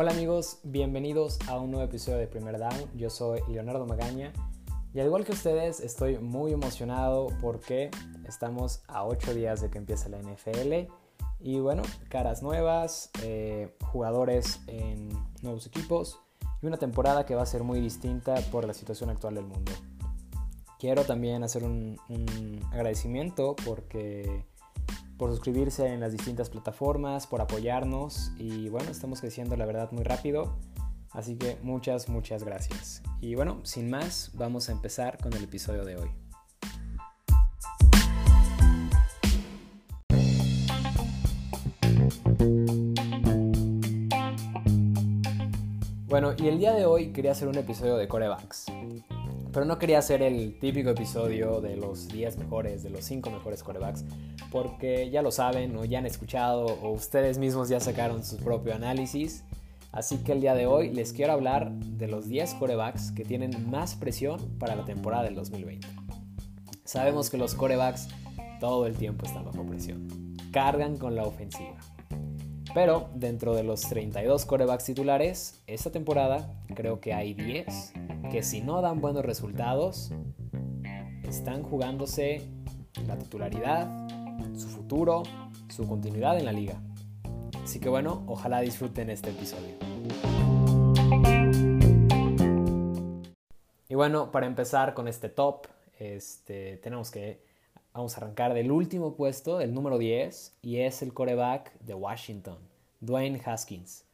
Hola amigos, bienvenidos a un nuevo episodio de Primer Down. Yo soy Leonardo Magaña y al igual que ustedes estoy muy emocionado porque estamos a 8 días de que empiece la NFL y bueno, caras nuevas, eh, jugadores en nuevos equipos y una temporada que va a ser muy distinta por la situación actual del mundo. Quiero también hacer un, un agradecimiento porque por suscribirse en las distintas plataformas, por apoyarnos y bueno, estamos creciendo la verdad muy rápido. Así que muchas, muchas gracias. Y bueno, sin más, vamos a empezar con el episodio de hoy. Bueno, y el día de hoy quería hacer un episodio de corebacks. Pero no quería hacer el típico episodio de los 10 mejores, de los 5 mejores corebacks, porque ya lo saben o ya han escuchado o ustedes mismos ya sacaron su propio análisis. Así que el día de hoy les quiero hablar de los 10 corebacks que tienen más presión para la temporada del 2020. Sabemos que los corebacks todo el tiempo están bajo presión, cargan con la ofensiva. Pero dentro de los 32 corebacks titulares, esta temporada creo que hay 10 que si no dan buenos resultados, están jugándose la titularidad, su futuro, su continuidad en la liga. Así que bueno, ojalá disfruten este episodio. Y bueno, para empezar con este top, este, tenemos que, vamos a arrancar del último puesto, el número 10, y es el coreback de Washington, Dwayne Haskins.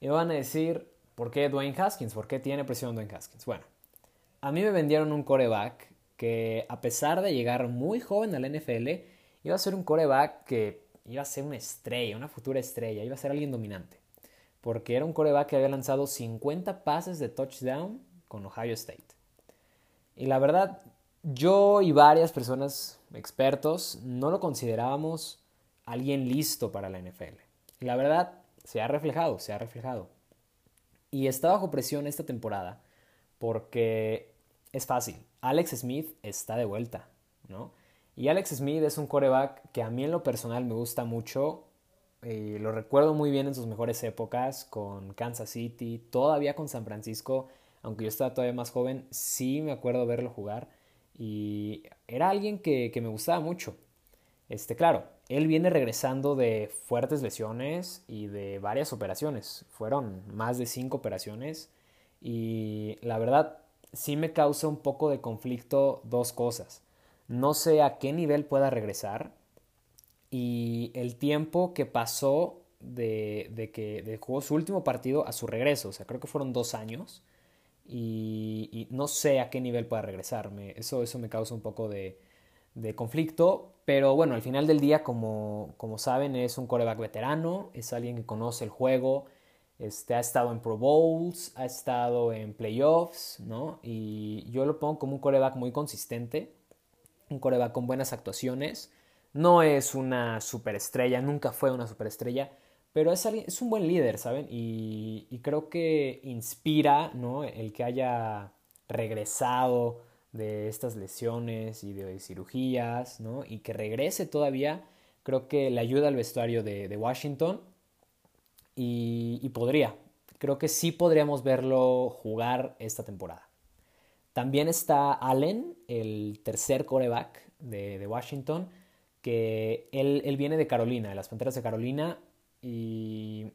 Y van a decir, ¿por qué Dwayne Haskins? ¿Por qué tiene presión Dwayne Haskins? Bueno, a mí me vendieron un coreback que a pesar de llegar muy joven al NFL, iba a ser un coreback que iba a ser una estrella, una futura estrella, iba a ser alguien dominante. Porque era un coreback que había lanzado 50 pases de touchdown con Ohio State. Y la verdad, yo y varias personas expertos no lo considerábamos alguien listo para la NFL. Y la verdad, se ha reflejado, se ha reflejado. Y está bajo presión esta temporada porque es fácil. Alex Smith está de vuelta, ¿no? Y Alex Smith es un coreback que a mí en lo personal me gusta mucho. Eh, lo recuerdo muy bien en sus mejores épocas con Kansas City, todavía con San Francisco, aunque yo estaba todavía más joven, sí me acuerdo verlo jugar. Y era alguien que, que me gustaba mucho. Este, claro, él viene regresando de fuertes lesiones y de varias operaciones. Fueron más de cinco operaciones. Y la verdad, sí me causa un poco de conflicto dos cosas. No sé a qué nivel pueda regresar y el tiempo que pasó de, de que jugó su último partido a su regreso. O sea, creo que fueron dos años y, no sé a qué nivel pueda regresar. eso, eso me causa un poco de, de conflicto. Pero bueno, al final del día, como, como saben, es un coreback veterano, es alguien que conoce el juego, este, ha estado en Pro Bowls, ha estado en playoffs, ¿no? Y yo lo pongo como un coreback muy consistente, un coreback con buenas actuaciones. No es una superestrella, nunca fue una superestrella, pero es, es un buen líder, ¿saben? Y, y, creo que inspira, ¿no? El que haya regresado de estas lesiones y de cirugías, ¿no? Y que regrese todavía, creo que le ayuda al vestuario de, Washington y, podría. Creo que sí podríamos verlo jugar esta temporada. También está Allen, el tercer coreback de, Washington, que él, viene de Carolina, de las Panteras de Carolina, y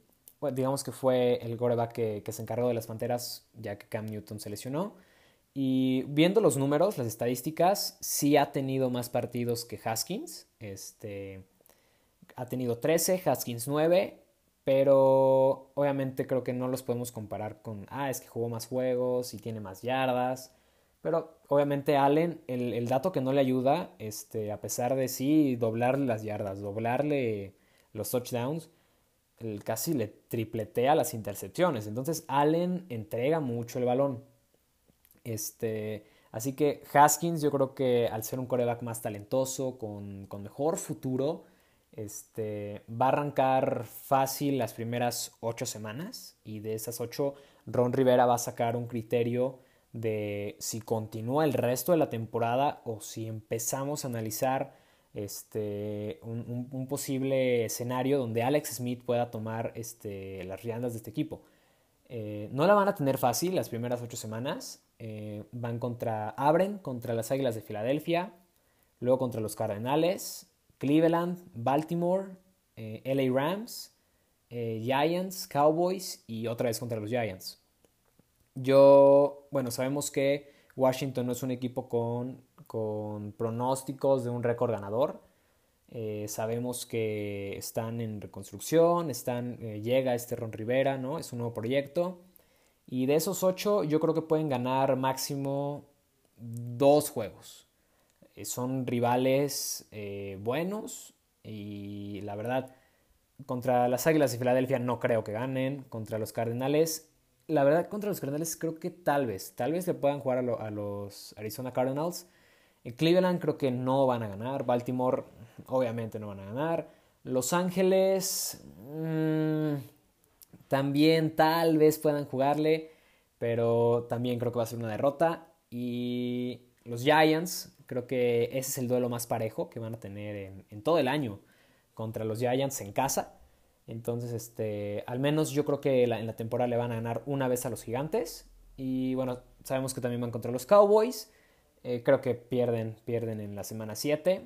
digamos que fue el coreback que, que, se encargó de las Panteras ya que Cam Newton se lesionó. Y viendo los números, las estadísticas, sí ha tenido más partidos que Haskins. Este, ha tenido 13, Haskins 9, pero obviamente creo que no los podemos comparar con, ah, es que jugó más juegos y tiene más yardas. Pero obviamente Allen, el, dato que no le ayuda, este, a pesar de sí doblarle las yardas, doblarle los touchdowns, el casi le tripletea las intercepciones. Entonces Allen entrega mucho el balón. Este, así que Haskins yo creo que al ser un coreback más talentoso, con, con mejor futuro, este, va a arrancar fácil las primeras ocho semanas y de esas ocho Ron Rivera va a sacar un criterio de si continúa el resto de la temporada o si empezamos a analizar este, un, posible escenario donde Alex Smith pueda tomar este, las riendas de este equipo. No la van a tener fácil las primeras ocho semanas. van contra, abren contra las Águilas de Filadelfia, luego contra los Cardenales, Cleveland, Baltimore, LA Rams, Giants, Cowboys y otra vez contra los Giants. Yo, bueno, sabemos que Washington no es un equipo con, con pronósticos de un récord ganador. Eh, sabemos que están en reconstrucción, están, eh, llega este Ron Rivera, ¿no? Es un nuevo proyecto. Y de esos ocho, yo creo que pueden ganar máximo dos juegos. Eh, son rivales buenos y la verdad, contra las Águilas de Filadelfia no creo que ganen. Contra los Cardenales la verdad, contra los Cardinals creo que tal vez, tal vez le puedan jugar a, los Arizona Cardinals. En Cleveland creo que no van a ganar. Baltimore, obviamente, no van a ganar. Los Ángeles, mm, también tal vez puedan jugarle, pero también creo que va a ser una derrota. Y los Giants, creo que ese es el duelo más parejo que van a tener en todo el año contra los Giants en casa. Entonces, este, al menos yo creo que en la temporada le van a ganar una vez a los gigantes. Y bueno, sabemos que también van contra los Cowboys. Eh, creo que pierden, pierden en la semana 7.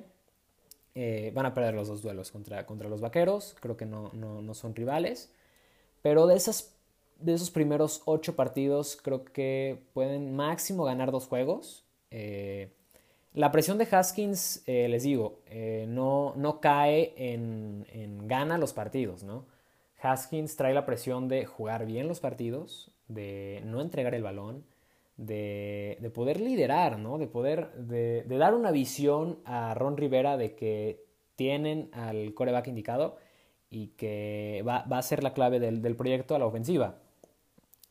Eh, van a perder los dos duelos contra, contra los Vaqueros. Creo que no, no, son rivales. Pero de, esas, de esos primeros 8 partidos, creo que pueden máximo ganar dos juegos. Eh, la presión de Haskins, les digo, no, no, cae en, en, gana los partidos, ¿no? Haskins trae la presión de jugar bien los partidos, de no entregar el balón, de, de poder liderar, ¿no? De poder, de, dar una visión a Ron Rivera de que tienen al coreback indicado y que va, va a ser la clave del, del proyecto a la ofensiva.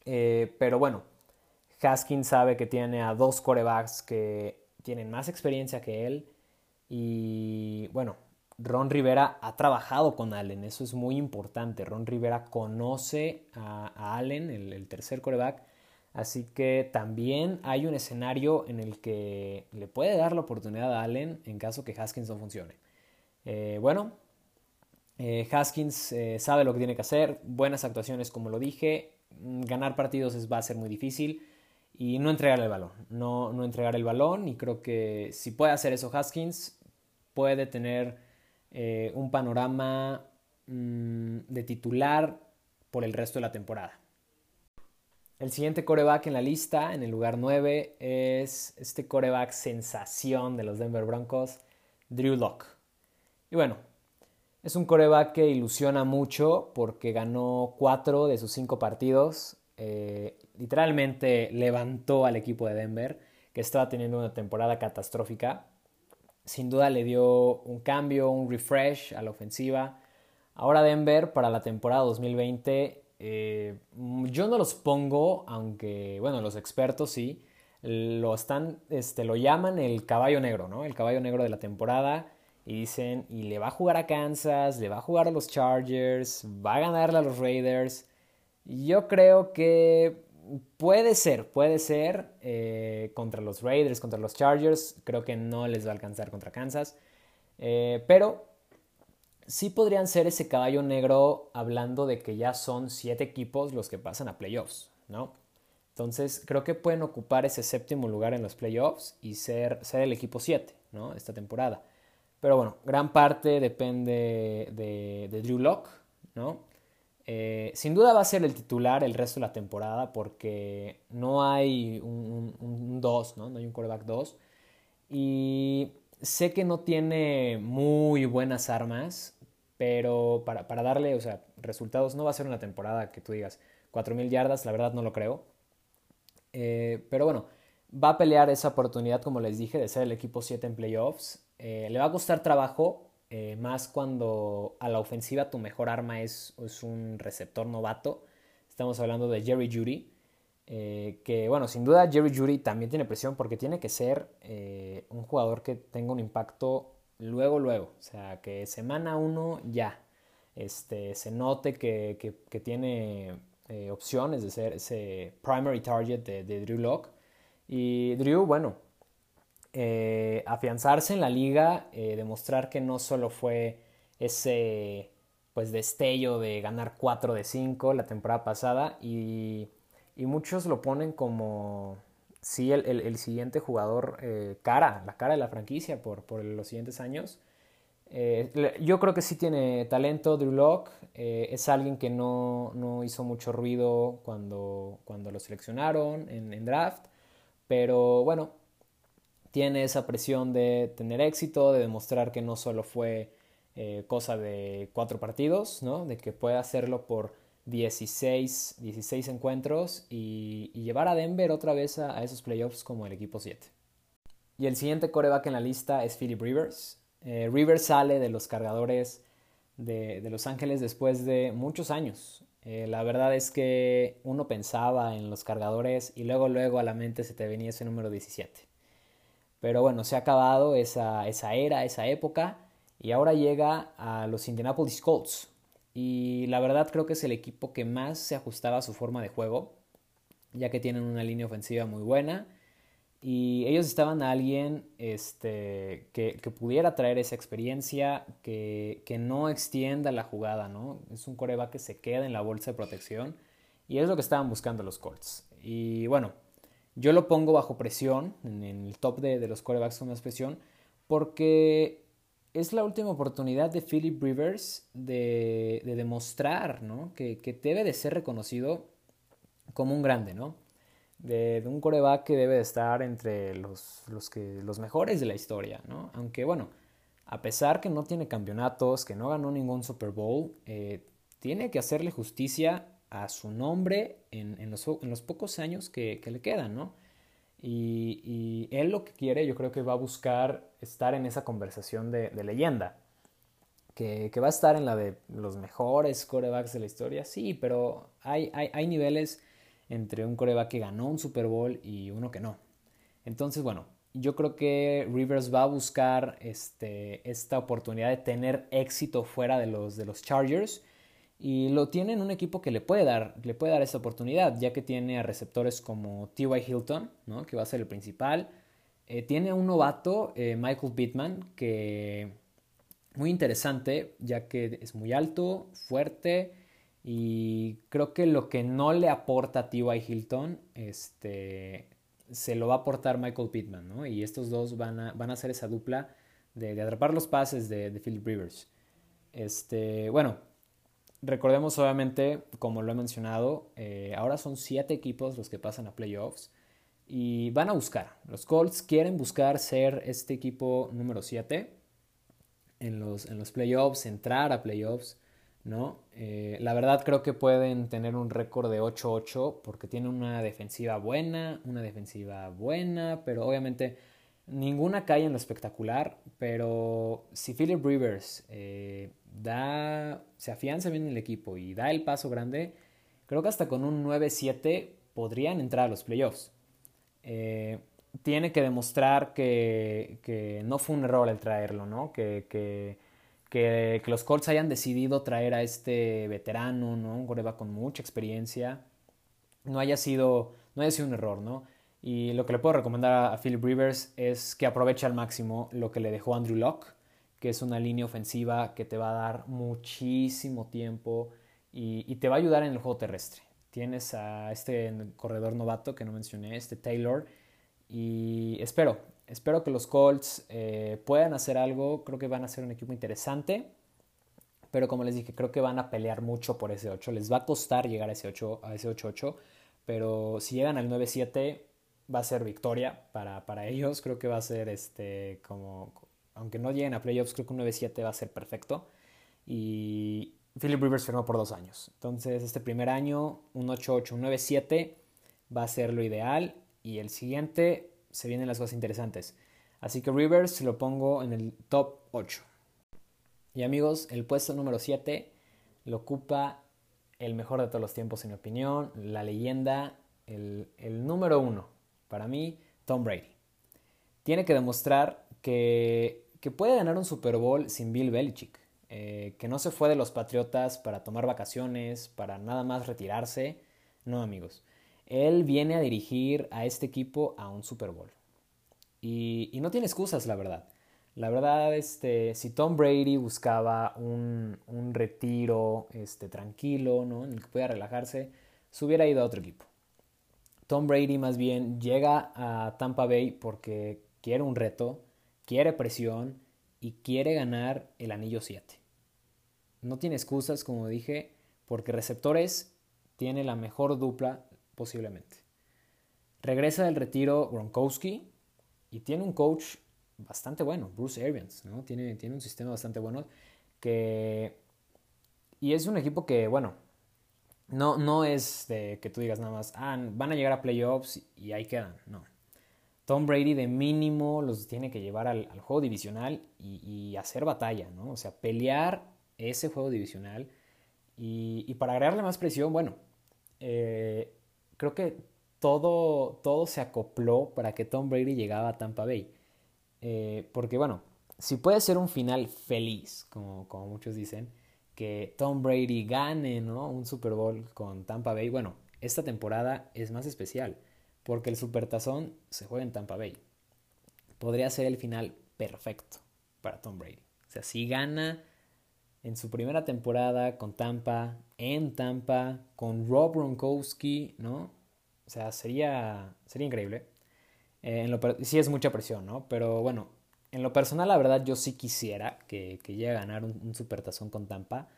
Eh, pero bueno, Haskins sabe que tiene a dos corebacks que tienen más experiencia que él y bueno, Ron Rivera ha trabajado con Allen, eso es muy importante. Ron Rivera conoce a, Allen, el, tercer coreback, así que también hay un escenario en el que le puede dar la oportunidad a Allen en caso que Haskins no funcione. Eh, bueno, eh, Haskins eh, sabe lo que tiene que hacer, buenas actuaciones como lo dije, ganar partidos va a ser muy difícil y no entregar el balón, no, no entregar el balón y creo que si puede hacer eso Haskins, puede tener un panorama mm, de titular por el resto de la temporada. El siguiente coreback en la lista, en el lugar 9, es este coreback sensación de los Denver Broncos, Drew Locke. Y bueno, es un coreback que ilusiona mucho porque ganó 4 de sus 5 partidos. Eh, literalmente levantó al equipo de Denver, que estaba teniendo una temporada catastrófica. Sin duda le dio un cambio, un refresh a la ofensiva. Ahora Denver para la temporada 2020, eh, yo no los pongo, aunque bueno, los expertos sí, lo están, este, lo llaman el caballo negro, ¿no? El caballo negro de la temporada. Y dicen, y le va a jugar a Kansas, le va a jugar a los Chargers, va a ganarle a los Raiders. Yo creo que Puede ser, puede ser eh, contra los Raiders, contra los Chargers. Creo que no les va a alcanzar contra Kansas. Eh, pero sí podrían ser ese caballo negro hablando de que ya son siete equipos los que pasan a playoffs, ¿no? Entonces creo que pueden ocupar ese séptimo lugar en los playoffs y ser, ser el equipo 7, ¿no? Esta temporada. Pero bueno, gran parte depende de, de Drew Locke, ¿no? Eh, sin duda va a ser el titular el resto de la temporada porque no hay un 2, ¿no? No hay un quarterback 2. Y sé que no tiene muy buenas armas, pero para, darle, o sea, resultados no va a ser una temporada que tú digas 4.000 yardas, la verdad no lo creo. Eh, pero bueno, va a pelear esa oportunidad, como les dije, de ser el equipo 7 en playoffs. Eh, le va a costar trabajo, eh, más cuando a la ofensiva tu mejor arma es, un receptor novato. Estamos hablando de Jerry Judy, eh, que bueno, sin duda Jerry Judy también tiene presión porque tiene que ser eh, un jugador que tenga un impacto luego, luego. O sea, que semana uno ya este, se note que, tiene opciones de ser ese primary target de, Drew Locke. Y Drew, bueno, eh, afianzarse en la liga, eh, demostrar que no solo fue ese pues destello de ganar 4 de 5 la temporada pasada y, muchos lo ponen como sí el, siguiente jugador eh, cara, la cara de la franquicia por, por los siguientes años. Eh, yo creo que sí tiene talento Drew Locke, eh, es alguien que no, no, hizo mucho ruido cuando, cuando lo seleccionaron en, draft, pero bueno, tiene esa presión de tener éxito, de demostrar que no solo fue cosa de cuatro partidos, ¿no? De que puede hacerlo por 16, 16 encuentros y, llevar a Denver otra vez a, esos playoffs como el equipo 7. Y el siguiente coreback en la lista es Philip Rivers. Eh, Rivers sale de los cargadores de, Los Ángeles después de muchos años. Eh, la verdad es que uno pensaba en los cargadores y luego luego a la mente se te venía ese número 17. Pero bueno, se ha acabado esa, esa era, esa época y ahora llega a los Indianapolis Colts. Y la verdad creo que es el equipo que más se ajustaba a su forma de juego, ya que tienen una línea ofensiva muy buena. Y ellos estaban a alguien este, que, pudiera traer esa experiencia, que, que, no extienda la jugada, ¿no? Es un coreback que se queda en la bolsa de protección. Y es lo que estaban buscando los Colts. Y bueno, yo lo pongo bajo presión, en el top de, de los corebacks con más presión, porque es la última oportunidad de Philip Rivers de, demostrar ¿no? que, debe de ser reconocido como un grande, ¿no? De, un coreback que debe de estar entre los, los, que, los mejores de la historia, ¿no? Aunque bueno, a pesar que no tiene campeonatos, que no ganó ningún Super Bowl, eh, tiene que hacerle justicia a su nombre en, los, en los, pocos años que, que le quedan, ¿no? Y, él lo que quiere, yo creo que va a buscar estar en esa conversación de, leyenda. Que, va a estar en la de los mejores corebacks de la historia, sí, pero hay, niveles entre un coreback que ganó un Super Bowl y uno que no. Entonces, bueno, yo creo que Rivers va a buscar este, esta oportunidad de tener éxito fuera de los, de los Chargers y lo tiene en un equipo que le puede dar, le puede dar esa oportunidad, ya que tiene a receptores como T.Y. Hilton, ¿no? que va a ser el principal. Eh, tiene a un novato, eh, Michael Pittman, que muy interesante, ya que es muy alto, fuerte, y creo que lo que no le aporta a T.Y. Hilton, este, se lo va a aportar Michael Pittman, ¿no? Y estos dos van a, van a hacer esa dupla de, atrapar los pases de, de Philip Rivers. Este, bueno, Recordemos obviamente, como lo he mencionado, eh, ahora son siete equipos los que pasan a playoffs y van a buscar. Los Colts quieren buscar ser este equipo número 7 en los, en los playoffs, entrar a playoffs, ¿no? Eh, la verdad creo que pueden tener un récord de 8-8 porque tienen una defensiva buena, una defensiva buena, pero obviamente ninguna cae en lo espectacular, pero si Philip Rivers eh, da, se afianza bien en el equipo y da el paso grande, creo que hasta con un 9-7 podrían entrar a los playoffs. Eh, tiene que demostrar que, no fue un error el traerlo, ¿no? Que, que, los Colts hayan decidido traer a este veterano, ¿no? Un coreba con mucha experiencia, no haya sido, no sido un error, ¿no? Y lo que le puedo recomendar a Philip Rivers es que aproveche al máximo lo que le dejó Andrew Locke que es una línea ofensiva que te va a dar muchísimo tiempo y, te va a ayudar en el juego terrestre. Tienes a este corredor novato que no mencioné, este Taylor, y espero, espero que los Colts eh, puedan hacer algo, creo que van a ser un equipo interesante, pero como les dije, creo que van a pelear mucho por ese 8, les va a costar llegar a ese 8, a ese 8-8, pero si llegan al 9-7 va a ser victoria para, para ellos, creo que va a ser este como aunque no lleguen a playoffs, creo que un 9-7 va a ser perfecto. Y Philip Rivers firmó por dos años. Entonces, este primer año, un 8-8, un 9-7 va a ser lo ideal. Y el siguiente se vienen las cosas interesantes. Así que Rivers lo pongo en el top 8. Y amigos, el puesto número 7 lo ocupa el mejor de todos los tiempos, en mi opinión, la leyenda, el, el número uno. Para mí, Tom Brady. Tiene que demostrar que que puede ganar un Super Bowl sin Bill Belichick, eh, que no se fue de los Patriotas para tomar vacaciones, para nada más retirarse. No, amigos. Él viene a dirigir a este equipo a un Super Bowl. Y, no tiene excusas, la verdad. La verdad, este, si Tom Brady buscaba un, un retiro este, tranquilo, ¿no? en el que pudiera relajarse, se hubiera ido a otro equipo. Tom Brady más bien llega a Tampa Bay porque quiere un reto, quiere presión y quiere ganar el anillo 7. No tiene excusas, como dije, porque receptores tiene la mejor dupla posiblemente. Regresa del retiro Gronkowski y tiene un coach bastante bueno, Bruce Arians, ¿no? Tiene, tiene un sistema bastante bueno que... Y es un equipo que, bueno, no, no es de que tú digas nada más, ah, van a llegar a playoffs y ahí quedan, no. Tom Brady de mínimo los tiene que llevar al, juego divisional y, hacer batalla, ¿no? O sea, pelear ese juego divisional y, para agregarle más presión, bueno, eh, creo que todo, todo se acopló para que Tom Brady llegara a Tampa Bay. Eh, porque bueno, si puede ser un final feliz, como, como muchos dicen, que Tom Brady gane ¿no? un Super Bowl con Tampa Bay, bueno, esta temporada es más especial, porque el Supertazón se juega en Tampa Bay. Podría ser el final perfecto para Tom Brady. O sea, si gana en su primera temporada con Tampa, en Tampa, con Rob Gronkowski, ¿no? O sea, sería, sería increíble. Eh, sí es mucha presión, ¿no? Pero bueno, en lo personal, la verdad, yo sí quisiera que, llegue a ganar un, supertazón con Tampa.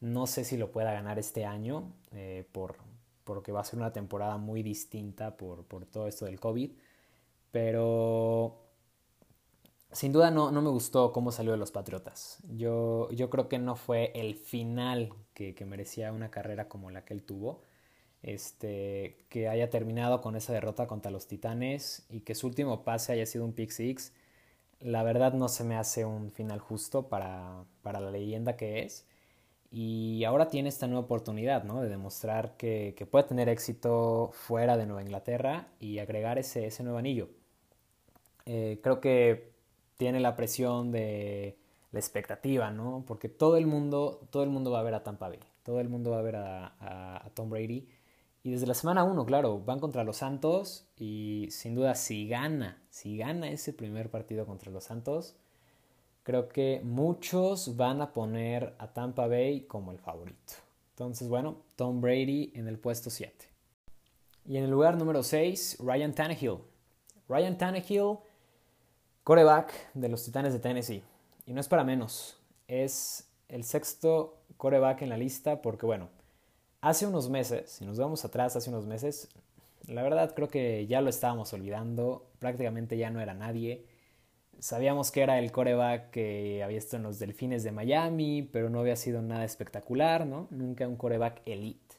No sé si lo pueda ganar este año, eh, por, porque va a ser una temporada muy distinta por, por todo esto del COVID. Pero sin duda no, no, me gustó cómo salió de los Patriotas. Yo, yo creo que no fue el final que, que merecía una carrera como la que él tuvo este, que haya terminado con esa derrota contra los Titanes y que su último pase haya sido un pick six, la verdad no se me hace un final justo para, para la leyenda que es. Y ahora tiene esta nueva oportunidad, ¿no? De demostrar que, que, puede tener éxito fuera de Nueva Inglaterra y agregar ese, ese nuevo anillo. Eh, creo que tiene la presión de la expectativa, ¿no? Porque todo el mundo, todo el mundo va a ver a Tampa Bay, todo el mundo va a ver a, Tom Brady y desde la semana 1, claro, van contra los Santos y sin duda si gana, si gana ese primer partido contra los Santos, creo que muchos van a poner a Tampa Bay como el favorito. Entonces, bueno, Tom Brady en el puesto 7. Y en el lugar número 6, Ryan Tannehill. Ryan Tannehill, coreback de los Titanes de Tennessee. Y no es para menos, es el sexto coreback en la lista porque, bueno, Hace unos meses, si nos vamos atrás, hace unos meses, la verdad creo que ya lo estábamos olvidando, prácticamente ya no era nadie. Sabíamos que era el coreback que había estado en los Delfines de Miami, pero no había sido nada espectacular, ¿no? Nunca un coreback elite.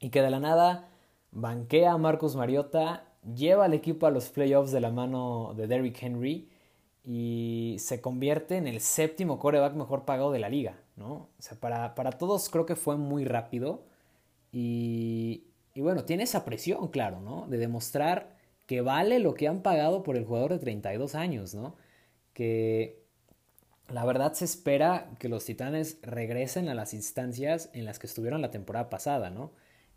Y que de la nada banquea a Marcus Mariota, lleva al equipo a los playoffs de la mano de Derrick Henry y se convierte en el séptimo coreback mejor pagado de la liga. ¿no? O sea, para, todos creo que fue muy rápido y, bueno, tiene esa presión, claro, ¿no? De demostrar que vale lo que han pagado por el jugador de 32 años, ¿no? Que la verdad se espera que los Titanes regresen a las instancias en las que estuvieron la temporada pasada, ¿no?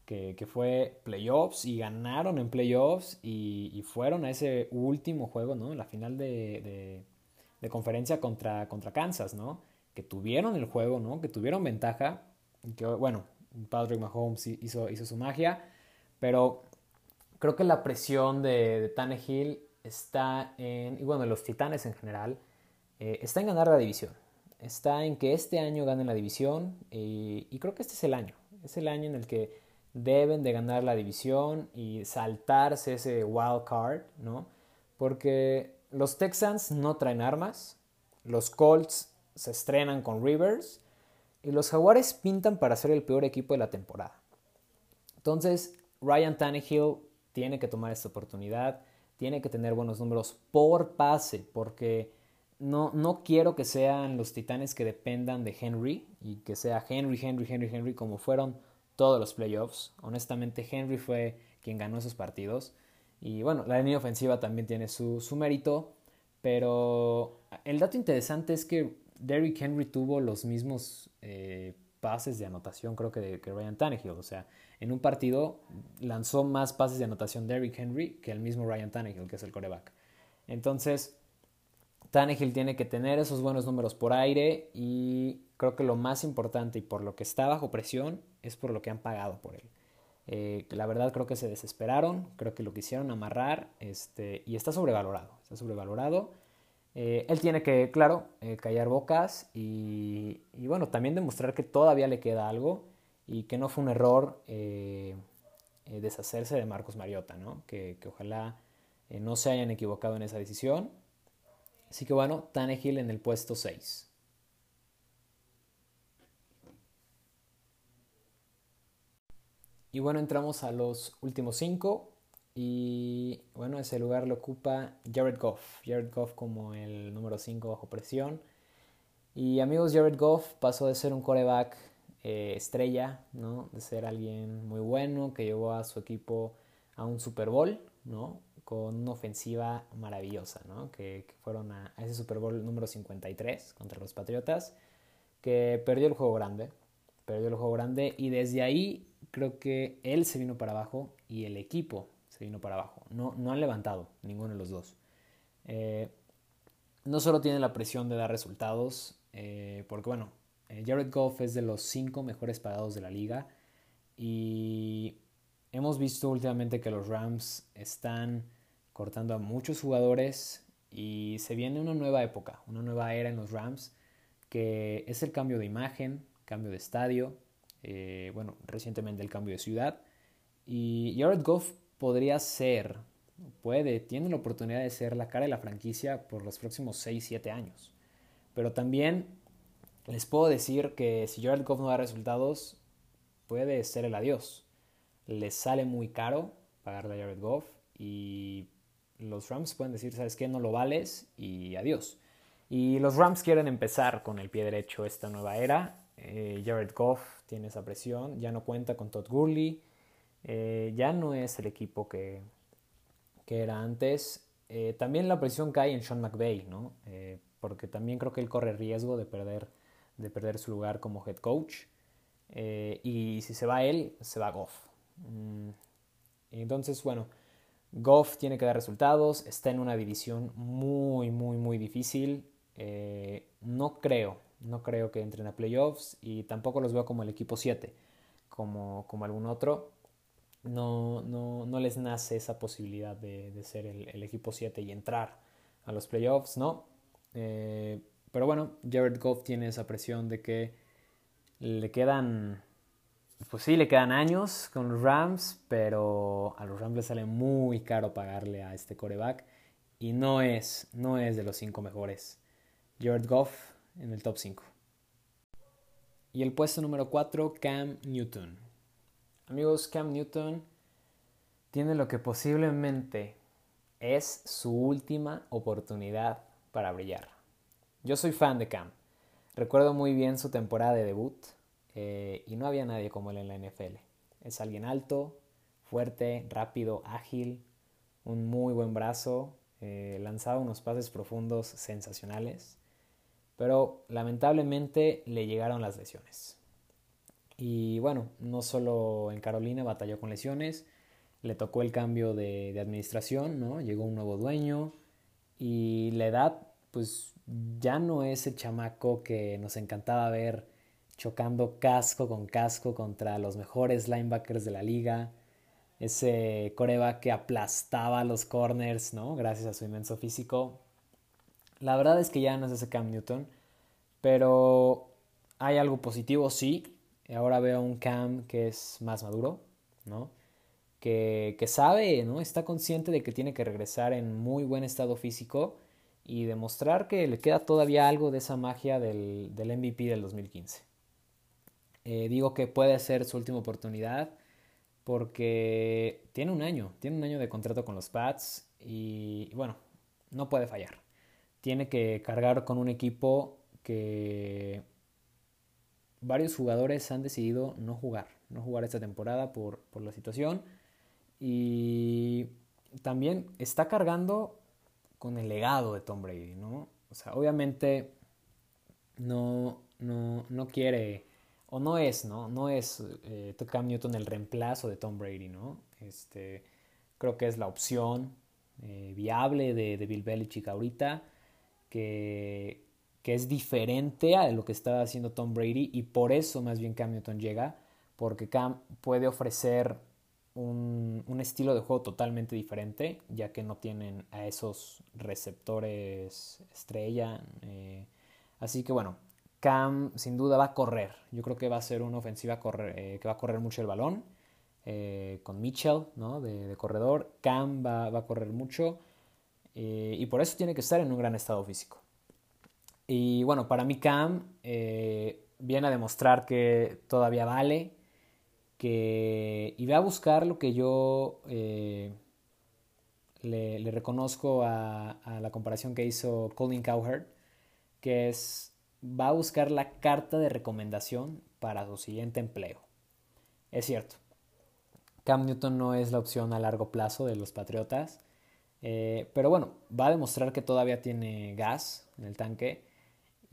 Que, fue playoffs y ganaron en playoffs y, fueron a ese último juego, ¿no? La final de, de, conferencia contra, contra Kansas, ¿no? que tuvieron el juego, ¿no? Que tuvieron ventaja. Que, bueno, Patrick Mahomes hizo, hizo su magia. Pero creo que la presión de, de Tannehill está en, y bueno, los Titanes en general, eh, está en ganar la división. Está en que este año ganen la división y, y, creo que este es el año. Es el año en el que deben de ganar la división y saltarse ese wild card, ¿no? Porque los Texans no traen armas, los Colts se estrenan con Rivers y los Jaguares pintan para ser el peor equipo de la temporada. Entonces, Ryan Tannehill tiene que tomar esta oportunidad, tiene que tener buenos números por pase, porque no, no quiero que sean los Titanes que dependan de Henry y que sea Henry, Henry, Henry, Henry como fueron todos los playoffs. Honestamente, Henry fue quien ganó esos partidos. Y bueno, la línea ofensiva también tiene su, su mérito, pero el dato interesante es que Derrick Henry tuvo los mismos eh, pases de anotación, creo que, de, Ryan Tannehill. O sea, en un partido lanzó más pases de anotación Derrick Henry que el mismo Ryan Tannehill, que es el coreback. Entonces, Tannehill tiene que tener esos buenos números por aire y creo que lo más importante y por lo que está bajo presión es por lo que han pagado por él. Eh, la verdad creo que se desesperaron, creo que lo quisieron amarrar este, y está sobrevalorado. Está sobrevalorado. Eh, él tiene que, claro, eh, callar bocas y, bueno, también demostrar que todavía le queda algo y que no fue un error deshacerse de Marcos Mariota, ¿no? que, que ojalá no se hayan equivocado en esa decisión. Así que bueno, Tannehill en el puesto 6. Y bueno, entramos a los últimos 5. Y ese lugar lo ocupa Jared Goff. Jared Goff como el número 5 bajo presión. Y amigos, Jared Goff pasó de ser un coreback eh, estrella, ¿no? De ser alguien muy bueno que llevó a su equipo a un Super Bowl, ¿no? con una ofensiva maravillosa, ¿no? que, fueron a, ese Super Bowl número 53 contra los Patriotas, que perdió el juego grande, perdió el juego grande y desde ahí creo que él se vino para abajo y el equipo se vino para abajo. No, no han levantado ninguno de los dos. Eh, no solo tiene la presión de dar resultados, eh, porque bueno, eh, Jared Goff es de los cinco mejores pagados de la liga y hemos visto últimamente que los Rams están cortando a muchos jugadores y se viene una nueva época, una nueva era en los Rams, que es el cambio de imagen, cambio de estadio, bueno, recientemente el cambio de ciudad. Y Jared Goff podría ser, puede, tiene la oportunidad de ser la cara de la franquicia por los próximos 6-7 años. Pero también les puedo decir que si Jared Goff no da resultados, puede ser el adiós. Les sale muy caro pagarle a Jared Goff y los Rams pueden decir, ¿sabes qué? No lo vales y adiós. Y los Rams quieren empezar con el pie derecho esta nueva era. Eh, Jared Goff tiene esa presión, ya no cuenta con Todd Gurley, eh, ya no es el equipo que, que era antes. Eh, también la presión cae en Sean McVay, ¿no? porque también creo que él corre riesgo de perder, de perder su lugar como head coach. y si se va él, se va Goff. Mm, entonces, bueno, Goff tiene que dar resultados, está en una división muy, muy, muy difícil. Eh, no creo, no creo que entren a playoffs y tampoco los veo como el equipo 7, como, como algún otro. No, no, no, les nace esa posibilidad de, ser el, equipo 7 y entrar a los playoffs, ¿no? Eh, pero bueno, Jared Goff tiene esa presión de que le quedan pues sí, le quedan años con los Rams, pero a los Rams les sale muy caro pagarle a este coreback y no es, no es de los cinco mejores. Jared Goff en el top 5. Y el puesto número 4, Cam Newton. Amigos, Cam Newton tiene lo que posiblemente es su última oportunidad para brillar. Yo soy fan de Cam. Recuerdo muy bien su temporada de debut eh, y no había nadie como él en la NFL. Es alguien alto, fuerte, rápido, ágil, un muy buen brazo, eh, lanzaba unos pases profundos sensacionales, pero lamentablemente le llegaron las lesiones. Y bueno, no solo en Carolina batalló con lesiones, le tocó el cambio de, administración, ¿no? Llegó un nuevo dueño y la edad, pues ya no es el chamaco que nos encantaba ver chocando casco con casco contra los mejores linebackers de la liga. Ese coreback que aplastaba los corners, ¿no? Gracias a su inmenso físico. La verdad es que ya no es ese Cam Newton, pero hay algo positivo, sí. Ahora veo un Cam que es más maduro, ¿no? Que, que sabe, ¿no? Está consciente de que tiene que regresar en muy buen estado físico y demostrar que le queda todavía algo de esa magia del, del MVP del 2015. Eh, digo que puede ser su última oportunidad porque tiene un año, tiene un año de contrato con los Pats y bueno, no puede fallar. Tiene que cargar con un equipo que varios jugadores han decidido no jugar, no jugar esta temporada por, por la situación y también está cargando con el legado de Tom Brady, ¿no? O sea, obviamente no, no, no quiere o no es, ¿no? No es eh, Cam Newton el reemplazo de Tom Brady, ¿no? Este, creo que es la opción eh, viable de, de, Bill Belichick ahorita, que, que es diferente a lo que estaba haciendo Tom Brady y por eso más bien Cam Newton llega, porque Cam puede ofrecer un, un, estilo de juego totalmente diferente, ya que no tienen a esos receptores estrella. Eh, así que bueno, Cam sin duda va a correr. Yo creo que va a ser una ofensiva eh, que va a correr mucho el balón. Eh, con Mitchell ¿no? de, corredor. Cam va, va, a correr mucho. y por eso tiene que estar en un gran estado físico. Y bueno, para mí Cam viene a demostrar que todavía vale que, y va a buscar lo que yo eh, le, reconozco a, la comparación que hizo Colin Cowherd, que es, va a buscar la carta de recomendación para su siguiente empleo. Es cierto, Cam Newton no es la opción a largo plazo de los Patriotas, eh, pero bueno, va a demostrar que todavía tiene gas en el tanque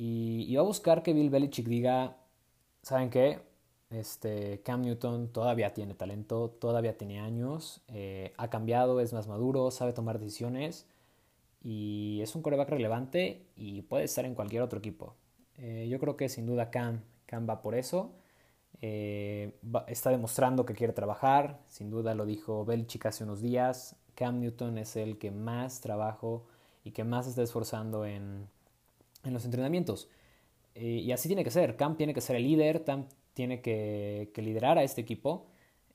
y, y va a buscar que Bill Belichick diga, ¿saben qué? Este, Cam Newton todavía tiene talento, todavía tiene años, eh, ha cambiado, es más maduro, sabe tomar decisiones y es un coreback relevante y puede estar en cualquier otro equipo. Eh, yo creo que sin duda Cam, Cam va por eso. Eh, está demostrando que quiere trabajar, sin duda lo dijo Belichick hace unos días. Cam Newton es el que más trabajo y que más está esforzando en, en los entrenamientos. y así tiene que ser. Cam tiene que ser el líder, tiene que, liderar a este equipo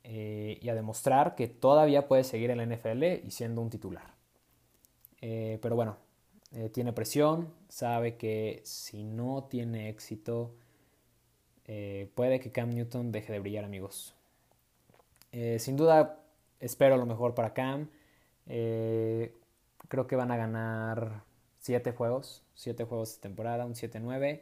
eh, y a demostrar que todavía puede seguir en la NFL y siendo un titular. Eh, pero bueno, eh, tiene presión, sabe que si no tiene éxito, puede que Cam Newton deje de brillar, amigos. sin duda, espero lo mejor para Cam. creo que van a ganar 7 juegos, 7 juegos de temporada, un 7-9,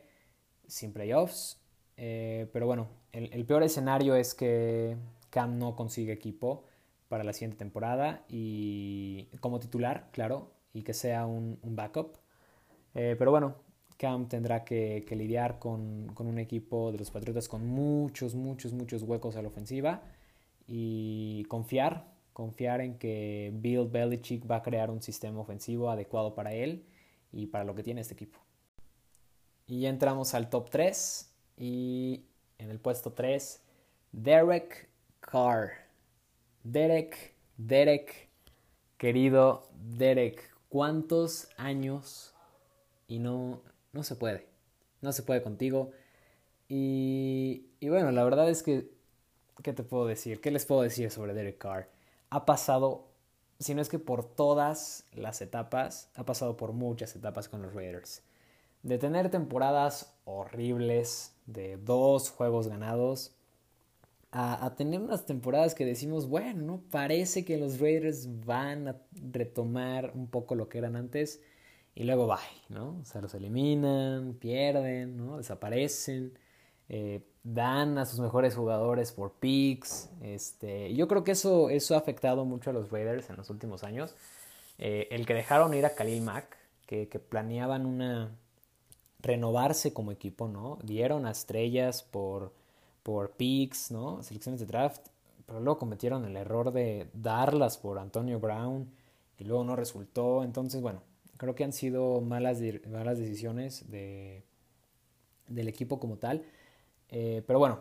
sin playoffs. Eh, pero bueno, el, peor escenario es que Cam no consigue equipo para la siguiente temporada y como titular, claro, y que sea un, backup. Eh, pero bueno, Cam tendrá que, lidiar con, un equipo de los Patriotas con muchos, muchos, muchos huecos a la ofensiva y confiar, confiar en que Bill Belichick va a crear un sistema ofensivo adecuado para él y para lo que tiene este equipo. Y ya entramos al top 3. Y en el puesto 3, Derek Carr. Derek, Derek, querido Derek, ¿cuántos años? Y no, no se puede. No se puede contigo. Y, y bueno, la verdad es que, ¿qué te puedo decir? ¿Qué les puedo decir sobre Derek Carr? Ha pasado, si no es que por todas las etapas, ha pasado por muchas etapas con los Raiders de tener temporadas horribles, de dos juegos ganados, a, tener unas temporadas que decimos, bueno, parece que los Raiders van a retomar un poco lo que eran antes y luego bye, ¿no? O sea, los eliminan, pierden, ¿no? Desaparecen, eh, dan a sus mejores jugadores por picks. Este, yo creo que eso, eso ha afectado mucho a los Raiders en los últimos años. Eh, el que dejaron ir a Khalil Mack, que planeaban una, renovarse como equipo, ¿no? Dieron a estrellas por, por picks, ¿no? Selecciones de draft, pero luego cometieron el error de darlas por Antonio Brown y luego no resultó. Entonces, bueno, creo que han sido malas, malas decisiones de, del equipo como tal. Eh, pero bueno,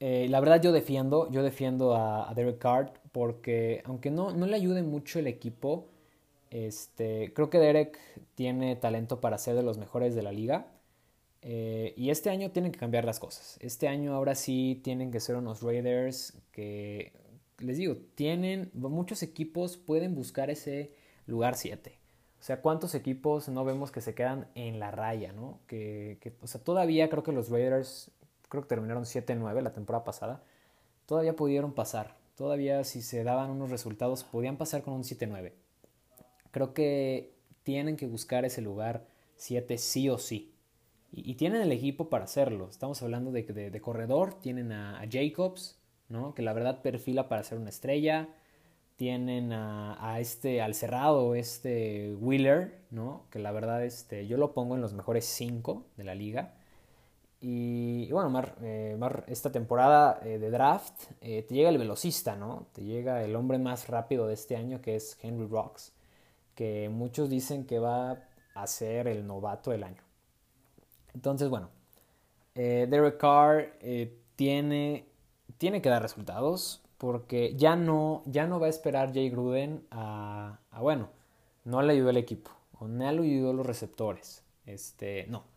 eh, la verdad yo defiendo, yo defiendo a, Derek Carr porque aunque no, no le ayude mucho el equipo, este, creo que Derek tiene talento para ser de los mejores de la liga. Eh, y este año tienen que cambiar las cosas. Este año ahora sí tienen que ser unos Raiders que, les digo, tienen, muchos equipos pueden buscar ese lugar 7. O sea, ¿cuántos equipos no vemos que se quedan en la raya, no? Que, o sea, todavía creo que los Raiders, creo que terminaron 7-9 la temporada pasada, todavía pudieron pasar. Todavía si se daban unos resultados, podían pasar con un 7-9. Creo que tienen que buscar ese lugar 7 sí o sí. Y, tienen el equipo para hacerlo. Estamos hablando de, de, de corredor, tienen a, Jacobs, ¿no? que la verdad perfila para ser una estrella. Tienen a, a, este, al cerrado, este Wheeler, ¿no? que la verdad este, yo lo pongo en los mejores 5 de la liga. Y, bueno, Mar, eh, esta temporada eh, de draft eh, te llega el velocista, ¿no? Te llega el hombre más rápido de este año que es Henry Rocks que muchos dicen que va a ser el novato del año. Entonces, bueno, Derek Carr tiene, tiene que dar resultados porque ya no, ya no va a esperar Jay Gruden a, a, bueno, no le ayudó el equipo o no le ayudó los receptores. Este, no.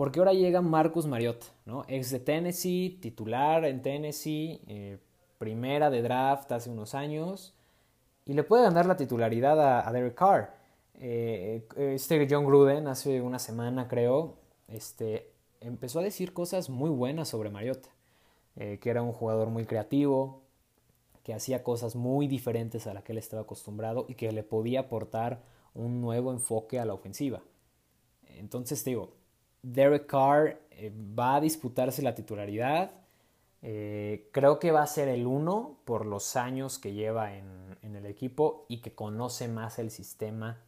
Porque ahora llega Marcus Mariota, ¿no? Ex de Tennessee, titular en Tennessee, eh, primera de draft hace unos años, y le puede ganar la titularidad a, Derek Carr. este John Gruden hace una semana, creo, este, empezó a decir cosas muy buenas sobre Mariota, eh, que era un jugador muy creativo, que hacía cosas muy diferentes a la que él estaba acostumbrado y que le podía aportar un nuevo enfoque a la ofensiva. Entonces digo, Derek Carr eh, va a disputarse la titularidad. Eh, creo que va a ser el uno por los años que lleva en, el equipo y que conoce más el sistema,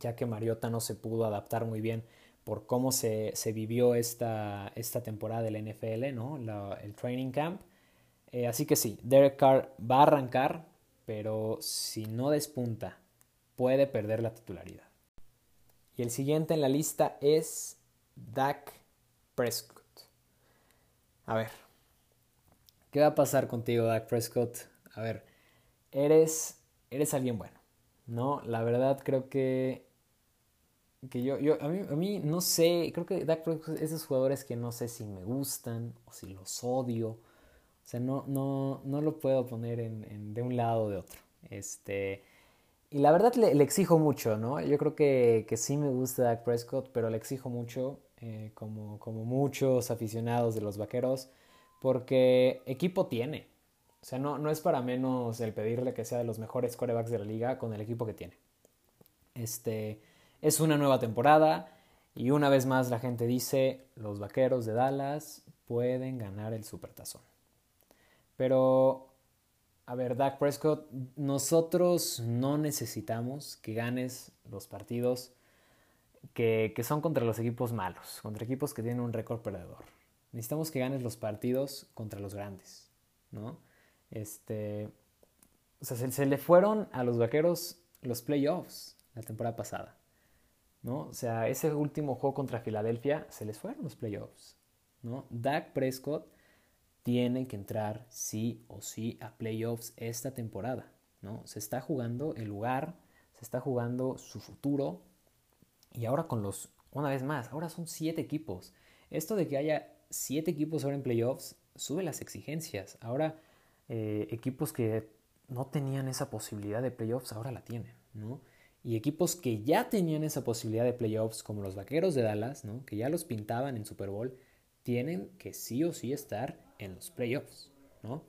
ya que Mariota no se pudo adaptar muy bien por cómo se, vivió esta, esta, temporada del NFL, ¿no? el training camp. Eh, así que sí, Derek Carr va a arrancar, pero si no despunta, puede perder la titularidad. Y el siguiente en la lista es Dak Prescott. A ver, ¿qué va a pasar contigo, Dak Prescott? A ver, eres, eres alguien bueno, ¿no? La verdad creo que que yo, yo a, mí, a mí no sé, creo que Dak Prescott es esos jugadores que no sé si me gustan o si los odio. O sea, no, no, no lo puedo poner en, de un lado o de otro. Este, y la verdad le, exijo mucho, ¿no? Yo creo que, que, sí me gusta Dak Prescott, pero le exijo mucho, eh, como, como muchos aficionados de los vaqueros, porque equipo tiene. O sea, no, no es para menos el pedirle que sea de los mejores corebacks de la liga con el equipo que tiene. Este, es una nueva temporada y una vez más la gente dice, los Vaqueros de Dallas pueden ganar el Supertazón. Pero, a ver, Dak Prescott, nosotros no necesitamos que ganes los partidos que, son contra los equipos malos, contra equipos que tienen un récord perdedor. Necesitamos que ganes los partidos contra los grandes, ¿no? Este, o sea, se, se le fueron a los Vaqueros los playoffs la temporada pasada. ¿no? O sea, ese último juego contra Filadelfia se les fueron los playoffs, ¿no? Dak Prescott tiene que entrar sí o sí a playoffs esta temporada, ¿no? Se está jugando el lugar, se está jugando su futuro y ahora con los, una vez más, ahora son siete equipos. Esto de que haya siete equipos ahora en playoffs sube las exigencias. Ahora eh, equipos que no tenían esa posibilidad de playoffs ahora la tienen, ¿no? y equipos que ya tenían esa posibilidad de playoffs, como los Vaqueros de Dallas, ¿no? que ya los pintaban en Super Bowl, tienen que sí o sí estar en los playoffs. ¿no?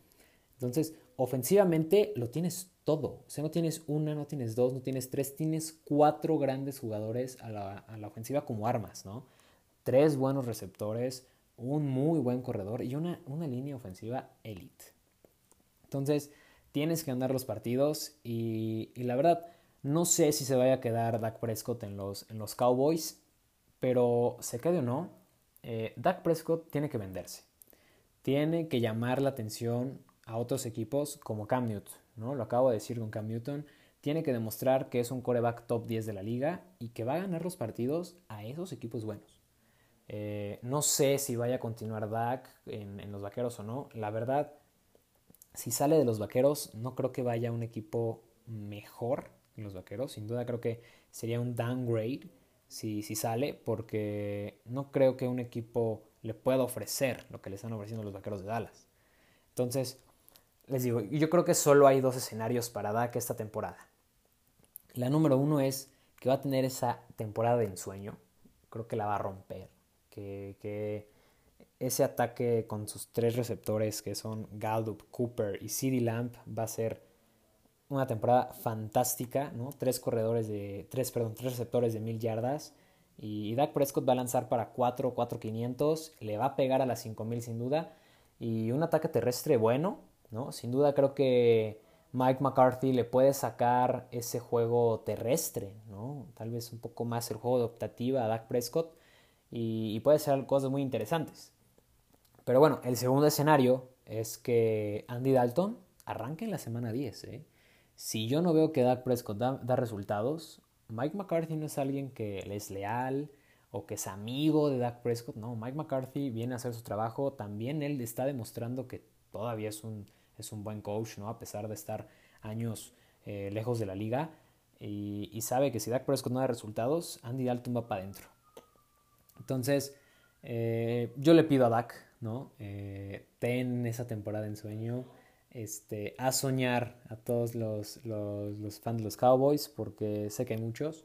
Entonces, ofensivamente lo tienes todo. O sea, no tienes una, no tienes dos, no tienes tres, tienes cuatro grandes jugadores a la, a la ofensiva como armas, ¿no? Tres buenos receptores, un muy buen corredor y una, una línea ofensiva elite. Entonces, tienes que andar los partidos y, y la verdad, no sé si se vaya a quedar Dak Prescott en los, en los Cowboys, pero se quede o no, eh, Dak Prescott tiene que venderse. Tiene que llamar la atención a otros equipos como Cam Newton, ¿no? Lo acabo de decir con Cam Newton. Tiene que demostrar que es un coreback top 10 de la liga y que va a ganar los partidos a esos equipos buenos. Eh, no sé si vaya a continuar Dak en, en, los vaqueros o no. La verdad, si sale de los vaqueros, no creo que vaya un equipo mejor en los vaqueros. Sin duda creo que sería un downgrade si, si sale, porque no creo que un equipo le pueda ofrecer lo que le están ofreciendo los vaqueros de Dallas. Entonces, les digo, yo creo que solo hay dos escenarios para Dak esta temporada. La número uno es que va a tener esa temporada de ensueño. Creo que la va a romper. Que, que ese ataque con sus tres receptores que son Gallup, Cooper y CeeDee Lamp va a ser una temporada fantástica, ¿no? Tres corredores de, tres, perdón, tres receptores de mil yardas. Y Dak Prescott va a lanzar para 4, 4, 500. Le va a pegar a las 5000 sin duda. Y un ataque terrestre bueno, ¿no? Sin duda creo que Mike McCarthy le puede sacar ese juego terrestre, ¿no? Tal vez un poco más el juego de a Dak Prescott. Y, puede ser cosas muy interesantes. Pero bueno, el segundo escenario es que Andy Dalton arranque en la semana 10, ¿eh? Si yo no veo que Dak Prescott da, resultados, Mike McCarthy no es alguien que le es leal o que es amigo de Dak Prescott. No, Mike McCarthy viene a hacer su trabajo. También él está demostrando que todavía es un, es un buen coach, ¿no? A pesar de estar años eh, lejos de la liga. Y, sabe que si Dak Prescott no da resultados, Andy Dalton va para adentro. Entonces, eh, yo le pido a Dak, ¿no? Eh, ten esa temporada en sueño. Este, a soñar a todos los, los, los fans de los Cowboys, porque sé que hay muchos.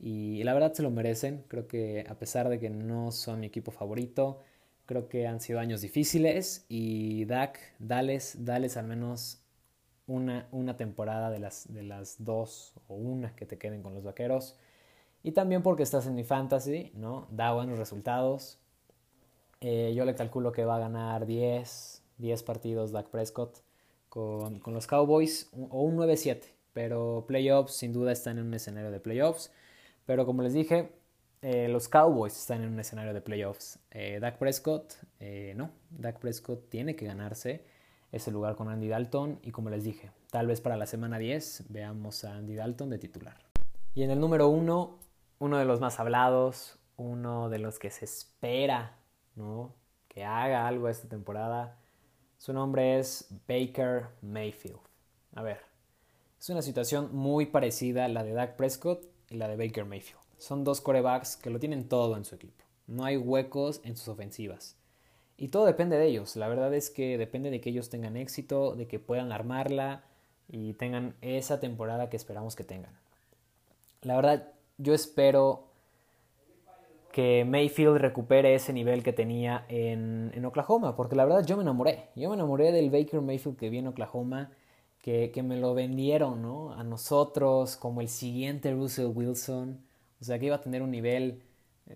Y la verdad se lo merecen. Creo que a pesar de que no son mi equipo favorito, creo que han sido años difíciles. Y Dak, dales, dales al menos una, una temporada de las, de las dos o una que te queden con los vaqueros. Y también porque estás en mi fantasy, ¿no? Da buenos resultados. Eh, yo le calculo que va a ganar 10, 10 partidos Dak Prescott con, con los Cowboys o un 9-7. Pero playoffs sin duda están en un escenario de playoffs. Pero como les dije, eh, los Cowboys están en un escenario de playoffs. Eh, Dak Prescott, no. Dak Prescott tiene que ganarse ese lugar con Andy Dalton y como les dije, tal vez para la semana 10 veamos a Andy Dalton de titular. Y en el número 1, uno de los más hablados, uno de los que se espera ¿no? que haga algo esta temporada, su nombre es Baker Mayfield. A ver, es una situación muy parecida a la de Dak Prescott y la de Baker Mayfield. Son dos corebacks que lo tienen todo en su equipo. No hay huecos en sus ofensivas. Y todo depende de ellos. La verdad es que depende de que ellos tengan éxito, de que puedan armarla y tengan esa temporada que esperamos que tengan. La verdad, yo espero que Mayfield recupere ese nivel que tenía en, en, Oklahoma, porque la verdad yo me enamoré. Yo me enamoré del Baker Mayfield que vi en Oklahoma, que, que me lo vendieron ¿no? a nosotros como el siguiente Russell Wilson. O sea, que iba a tener un nivel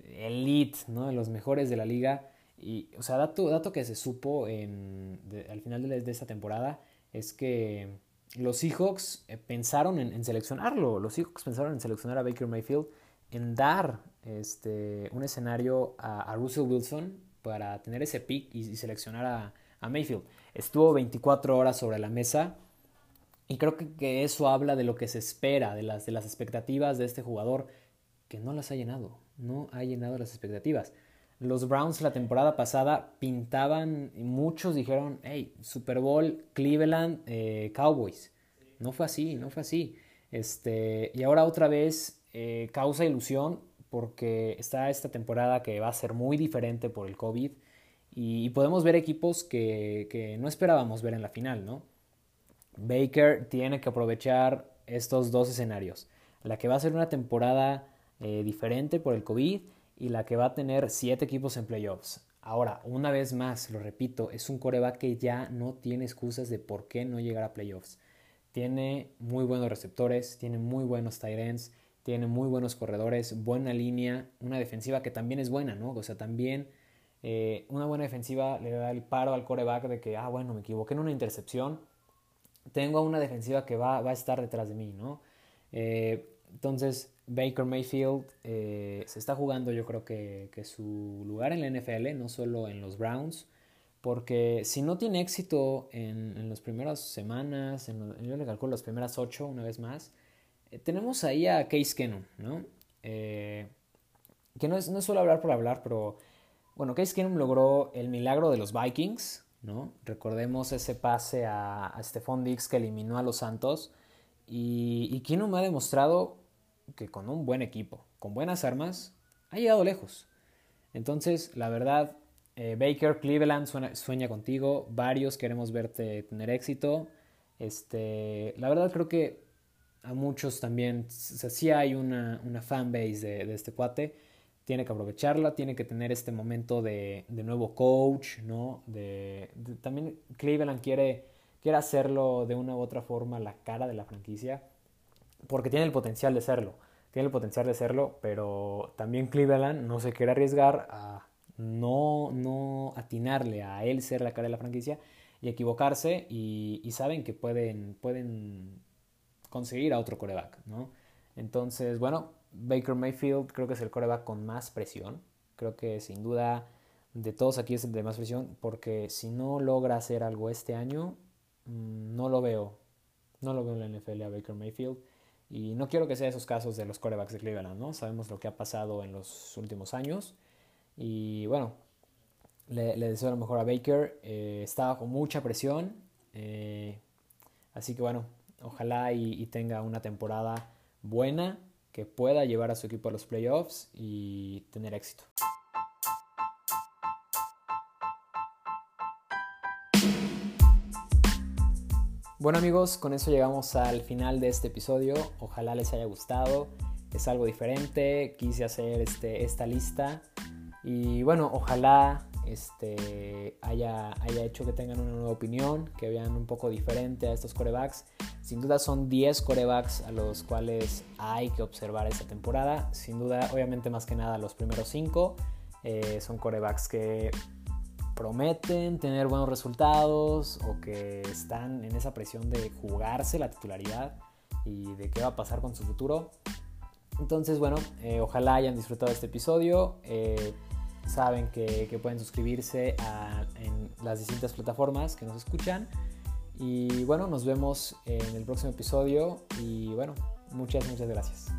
elite, ¿no? de los mejores de la liga. Y, o sea, dato, dato que se supo en, al final de, esta temporada es que los Seahawks eh, pensaron en, seleccionarlo. Los Seahawks pensaron en seleccionar a Baker Mayfield, en dar este, un escenario a, Russell Wilson para tener ese pick y, seleccionar a, a, Mayfield. Estuvo 24 horas sobre la mesa y creo que, que, eso habla de lo que se espera, de las, de las expectativas de este jugador, que no las ha llenado. No ha llenado las expectativas. Los Browns la temporada pasada pintaban, y muchos dijeron, hey, Super Bowl, Cleveland, eh, Cowboys. No fue así, no fue así. Este, y ahora otra vez eh, causa ilusión porque está esta temporada que va a ser muy diferente por el COVID y, podemos ver equipos que, no esperábamos ver en la final, ¿no? Baker tiene que aprovechar estos dos escenarios. La que va a ser una temporada eh, diferente por el COVID y la que va a tener siete equipos en playoffs. Ahora, una vez más, lo repito, es un coreback que ya no tiene excusas de por qué no llegar a playoffs. Tiene muy buenos receptores, tiene muy buenos tight ends, tiene muy buenos corredores, buena línea, una defensiva que también es buena, ¿no? O sea, también eh, una buena defensiva le da el paro al coreback de que, ah, bueno, me equivoqué en una intercepción, tengo una defensiva que va, va a estar detrás de mí, ¿no? Eh, entonces, Baker Mayfield eh, se está jugando yo creo que, su lugar en la NFL, no solo en los Browns, porque si no tiene éxito en, las primeras semanas, en, yo le calculo las primeras ocho una vez más, eh, tenemos ahí a Case Keenum, ¿no? Eh, que no es, no solo hablar por hablar, pero bueno, Case Keenum logró el milagro de los Vikings, ¿no? Recordemos ese pase a, a Stephon Diggs que eliminó a los Santos. Y, y Keenum ha demostrado que con un buen equipo, con buenas armas, ha llegado lejos. Entonces, la verdad, eh, Baker, Cleveland sueña contigo, varios queremos verte tener éxito. Este, la verdad creo que a muchos también, o sea, hay una, una fanbase de, de, este cuate, tiene que aprovecharla, tiene que tener este momento de, de nuevo coach, ¿no? De, también Cleveland quiere, quiere hacerlo de una u otra forma la cara de la franquicia porque tiene el potencial de serlo. Tiene el potencial de serlo, pero también Cleveland no se quiere arriesgar a no, no atinarle a él ser la cara de la franquicia y equivocarse y, saben que pueden, pueden conseguir a otro coreback, ¿no? Entonces, bueno, Baker Mayfield creo que es el coreback con más presión. Creo que sin duda de todos aquí es el de más presión porque si no logra hacer algo este año, mm, no lo veo. No lo veo en la NFL a Baker Mayfield. Y no quiero que sea esos casos de los corebacks de Cleveland, ¿no? Sabemos lo que ha pasado en los últimos años. Y bueno, le, deseo lo mejor a Baker. Eh, está bajo mucha presión. Eh, así que bueno, ojalá y, tenga una temporada buena que pueda llevar a su equipo a los playoffs y tener éxito. Bueno amigos, con eso llegamos al final de este episodio. Ojalá les haya gustado. Es algo diferente. Quise hacer este, esta lista. Y bueno, ojalá este, haya, haya hecho que tengan una nueva opinión, que vean un poco diferente a estos corebacks. Sin duda son 10 corebacks a los cuales hay que observar esta temporada. Sin duda, obviamente más que nada los primeros 5 eh, son corebacks que prometen tener buenos resultados o que están en esa presión de jugarse la titularidad y de qué va a pasar con su futuro. Entonces, bueno, eh, ojalá hayan disfrutado este episodio. Eh, saben que, pueden suscribirse en las distintas plataformas que nos escuchan. Y bueno, nos vemos en el próximo episodio. Y bueno, muchas, muchas gracias.